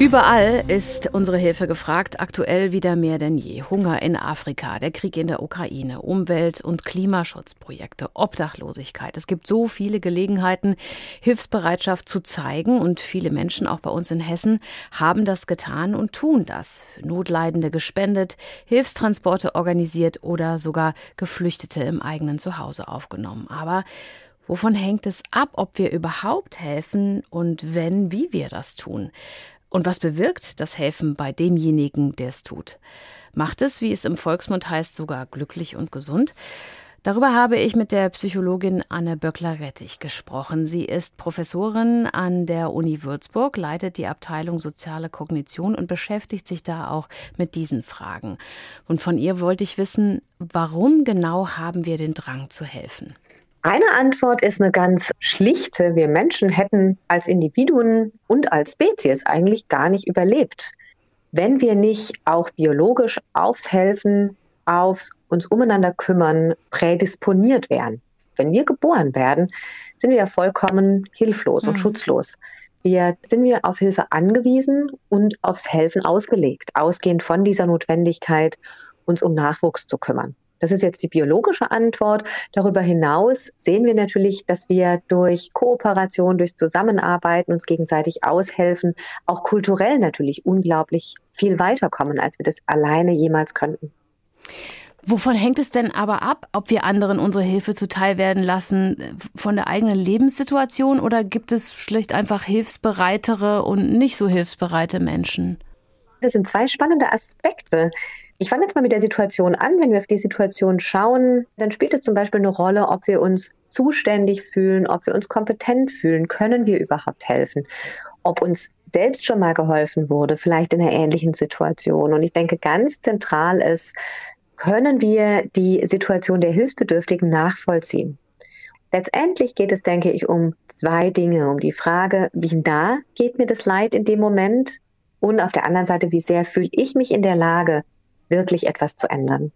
Überall ist unsere Hilfe gefragt, aktuell wieder mehr denn je. Hunger in Afrika, der Krieg in der Ukraine, Umwelt- und Klimaschutzprojekte, Obdachlosigkeit. Es gibt so viele Gelegenheiten, Hilfsbereitschaft zu zeigen und viele Menschen, auch bei uns in Hessen, haben das getan und tun das. Für Notleidende gespendet, Hilfstransporte organisiert oder sogar Geflüchtete im eigenen Zuhause aufgenommen. Aber Wovon hängt es ab, ob wir überhaupt helfen und wenn, wie wir das tun? Und was bewirkt das Helfen bei demjenigen, der es tut? Macht es, wie es im Volksmund heißt, sogar glücklich und gesund? Darüber habe ich mit der Psychologin Anne Böckler-Rettich gesprochen. Sie ist Professorin an der Uni Würzburg, leitet die Abteilung Soziale Kognition und beschäftigt sich da auch mit diesen Fragen. Und von ihr wollte ich wissen, warum genau haben wir den Drang zu helfen? Eine Antwort ist eine ganz schlichte. Wir Menschen hätten als Individuen und als Spezies eigentlich gar nicht überlebt, wenn wir nicht auch biologisch aufs Helfen, aufs uns umeinander kümmern prädisponiert wären. Wenn wir geboren werden, sind wir ja vollkommen hilflos mhm. und schutzlos. Wir sind wir auf Hilfe angewiesen und aufs Helfen ausgelegt, ausgehend von dieser Notwendigkeit, uns um Nachwuchs zu kümmern. Das ist jetzt die biologische Antwort. Darüber hinaus sehen wir natürlich, dass wir durch Kooperation, durch Zusammenarbeiten uns gegenseitig aushelfen, auch kulturell natürlich unglaublich viel weiterkommen, als wir das alleine jemals könnten. Wovon hängt es denn aber ab, ob wir anderen unsere Hilfe zuteil werden lassen von der eigenen Lebenssituation oder gibt es schlicht einfach hilfsbereitere und nicht so hilfsbereite Menschen? Das sind zwei spannende Aspekte. Ich fange jetzt mal mit der Situation an. Wenn wir auf die Situation schauen, dann spielt es zum Beispiel eine Rolle, ob wir uns zuständig fühlen, ob wir uns kompetent fühlen, können wir überhaupt helfen, ob uns selbst schon mal geholfen wurde, vielleicht in einer ähnlichen Situation. Und ich denke, ganz zentral ist, können wir die Situation der Hilfsbedürftigen nachvollziehen. Letztendlich geht es, denke ich, um zwei Dinge. Um die Frage, wie nah geht mir das Leid in dem Moment? Und auf der anderen Seite, wie sehr fühle ich mich in der Lage, wirklich etwas zu ändern.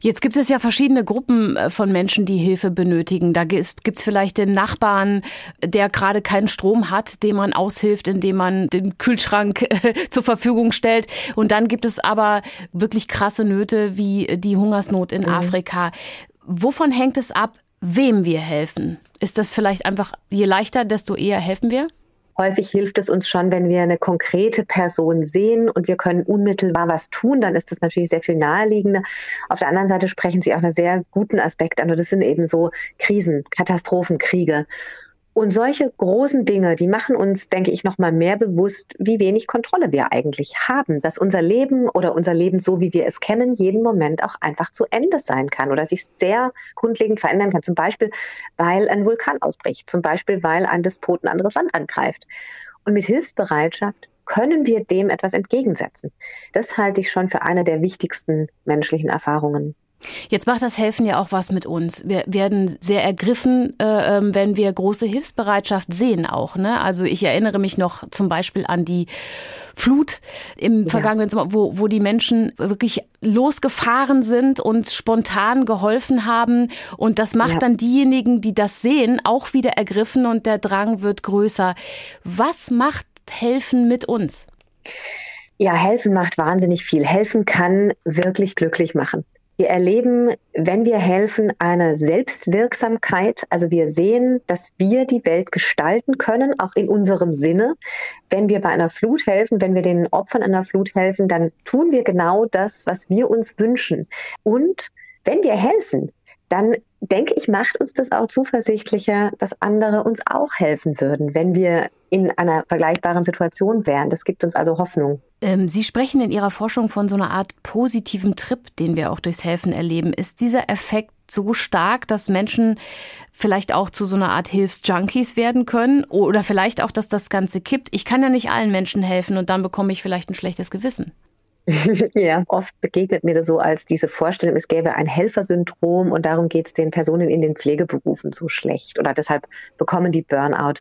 Jetzt gibt es ja verschiedene Gruppen äh, von Menschen, die Hilfe benötigen. Da gibt es vielleicht den Nachbarn, der gerade keinen Strom hat, dem man aushilft, indem man den Kühlschrank äh, zur Verfügung stellt. Und dann gibt es aber wirklich krasse Nöte wie die Hungersnot in mhm. Afrika. Wovon hängt es ab, wem wir helfen? Ist das vielleicht einfach, je leichter, desto eher helfen wir? Häufig hilft es uns schon, wenn wir eine konkrete Person sehen und wir können unmittelbar was tun, dann ist das natürlich sehr viel naheliegender. Auf der anderen Seite sprechen Sie auch einen sehr guten Aspekt an und das sind eben so Krisen, Katastrophen, Kriege. Und solche großen Dinge, die machen uns, denke ich, noch mal mehr bewusst, wie wenig Kontrolle wir eigentlich haben, dass unser Leben oder unser Leben so, wie wir es kennen, jeden Moment auch einfach zu Ende sein kann oder sich sehr grundlegend verändern kann. Zum Beispiel, weil ein Vulkan ausbricht, zum Beispiel, weil ein Despot ein anderes Land angreift. Und mit Hilfsbereitschaft können wir dem etwas entgegensetzen. Das halte ich schon für eine der wichtigsten menschlichen Erfahrungen. Jetzt macht das Helfen ja auch was mit uns. Wir werden sehr ergriffen, äh, ähm, wenn wir große Hilfsbereitschaft sehen auch. Ne? Also ich erinnere mich noch zum Beispiel an die Flut im ja. vergangenen Sommer, wo, wo die Menschen wirklich losgefahren sind und spontan geholfen haben. Und das macht ja. dann diejenigen, die das sehen, auch wieder ergriffen und der Drang wird größer. Was macht Helfen mit uns? Ja, helfen macht wahnsinnig viel. Helfen kann wirklich glücklich machen. Wir erleben, wenn wir helfen, eine Selbstwirksamkeit. Also wir sehen, dass wir die Welt gestalten können, auch in unserem Sinne. Wenn wir bei einer Flut helfen, wenn wir den Opfern einer Flut helfen, dann tun wir genau das, was wir uns wünschen. Und wenn wir helfen, dann denke ich, macht uns das auch zuversichtlicher, dass andere uns auch helfen würden, wenn wir in einer vergleichbaren Situation wären. Das gibt uns also Hoffnung. Ähm, Sie sprechen in Ihrer Forschung von so einer Art positiven Trip, den wir auch durchs Helfen erleben. Ist dieser Effekt so stark, dass Menschen vielleicht auch zu so einer Art Hilfsjunkies werden können? Oder vielleicht auch, dass das Ganze kippt? Ich kann ja nicht allen Menschen helfen und dann bekomme ich vielleicht ein schlechtes Gewissen. ja, oft begegnet mir das so als diese Vorstellung, es gäbe ein Helfersyndrom und darum geht es den Personen in den Pflegeberufen so schlecht oder deshalb bekommen die Burnout.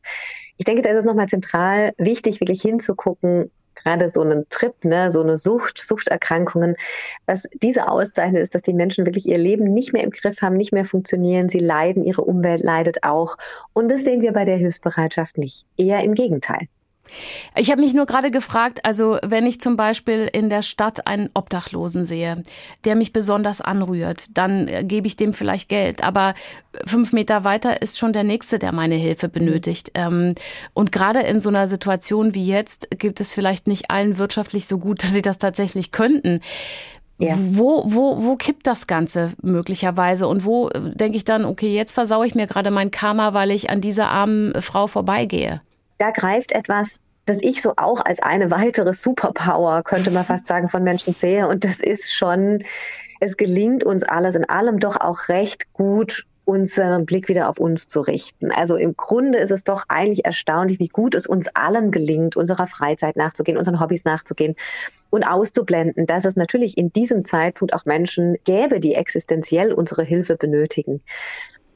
Ich denke, da ist es nochmal zentral wichtig, wirklich hinzugucken, gerade so einen Trip, ne, so eine Sucht, Suchterkrankungen. Was diese auszeichnet, ist, dass die Menschen wirklich ihr Leben nicht mehr im Griff haben, nicht mehr funktionieren. Sie leiden, ihre Umwelt leidet auch. Und das sehen wir bei der Hilfsbereitschaft nicht. Eher im Gegenteil. Ich habe mich nur gerade gefragt, also wenn ich zum Beispiel in der Stadt einen Obdachlosen sehe, der mich besonders anrührt, dann äh, gebe ich dem vielleicht Geld. Aber fünf Meter weiter ist schon der Nächste, der meine Hilfe benötigt. Ähm, und gerade in so einer Situation wie jetzt gibt es vielleicht nicht allen wirtschaftlich so gut, dass sie das tatsächlich könnten. Ja. Wo, wo, wo kippt das Ganze möglicherweise? Und wo äh, denke ich dann, okay, jetzt versaue ich mir gerade mein Karma, weil ich an dieser armen Frau vorbeigehe? Da greift etwas, das ich so auch als eine weitere Superpower, könnte man fast sagen, von Menschen sehe. Und das ist schon, es gelingt uns alles in allem doch auch recht gut, unseren Blick wieder auf uns zu richten. Also im Grunde ist es doch eigentlich erstaunlich, wie gut es uns allen gelingt, unserer Freizeit nachzugehen, unseren Hobbys nachzugehen und auszublenden, dass es natürlich in diesem Zeitpunkt auch Menschen gäbe, die existenziell unsere Hilfe benötigen.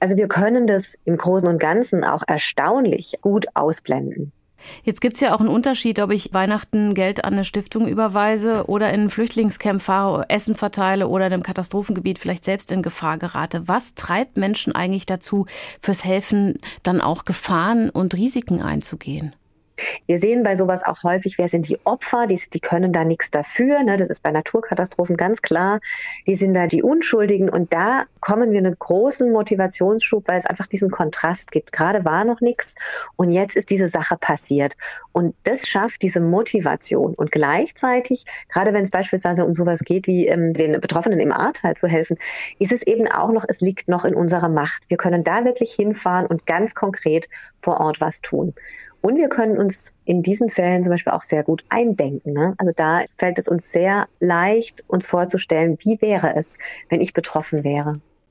Also wir können das im Großen und Ganzen auch erstaunlich gut ausblenden. Jetzt gibt es ja auch einen Unterschied, ob ich Weihnachten Geld an eine Stiftung überweise oder in ein Flüchtlingscamp fahre, Essen verteile oder in einem Katastrophengebiet vielleicht selbst in Gefahr gerate. Was treibt Menschen eigentlich dazu, fürs Helfen dann auch Gefahren und Risiken einzugehen? Wir sehen bei sowas auch häufig, wer sind die Opfer, die, die können da nichts dafür. Ne? Das ist bei Naturkatastrophen ganz klar. Die sind da die Unschuldigen und da kommen wir einen großen Motivationsschub, weil es einfach diesen Kontrast gibt. Gerade war noch nichts und jetzt ist diese Sache passiert. Und das schafft diese Motivation. Und gleichzeitig, gerade wenn es beispielsweise um sowas geht, wie ähm, den Betroffenen im Ahrtal zu helfen, ist es eben auch noch, es liegt noch in unserer Macht. Wir können da wirklich hinfahren und ganz konkret vor Ort was tun. Und wir können uns in diesen Fällen zum Beispiel auch sehr gut eindenken. Ne? Also da fällt es uns sehr leicht, uns vorzustellen, wie wäre es, wenn ich betroffen wäre.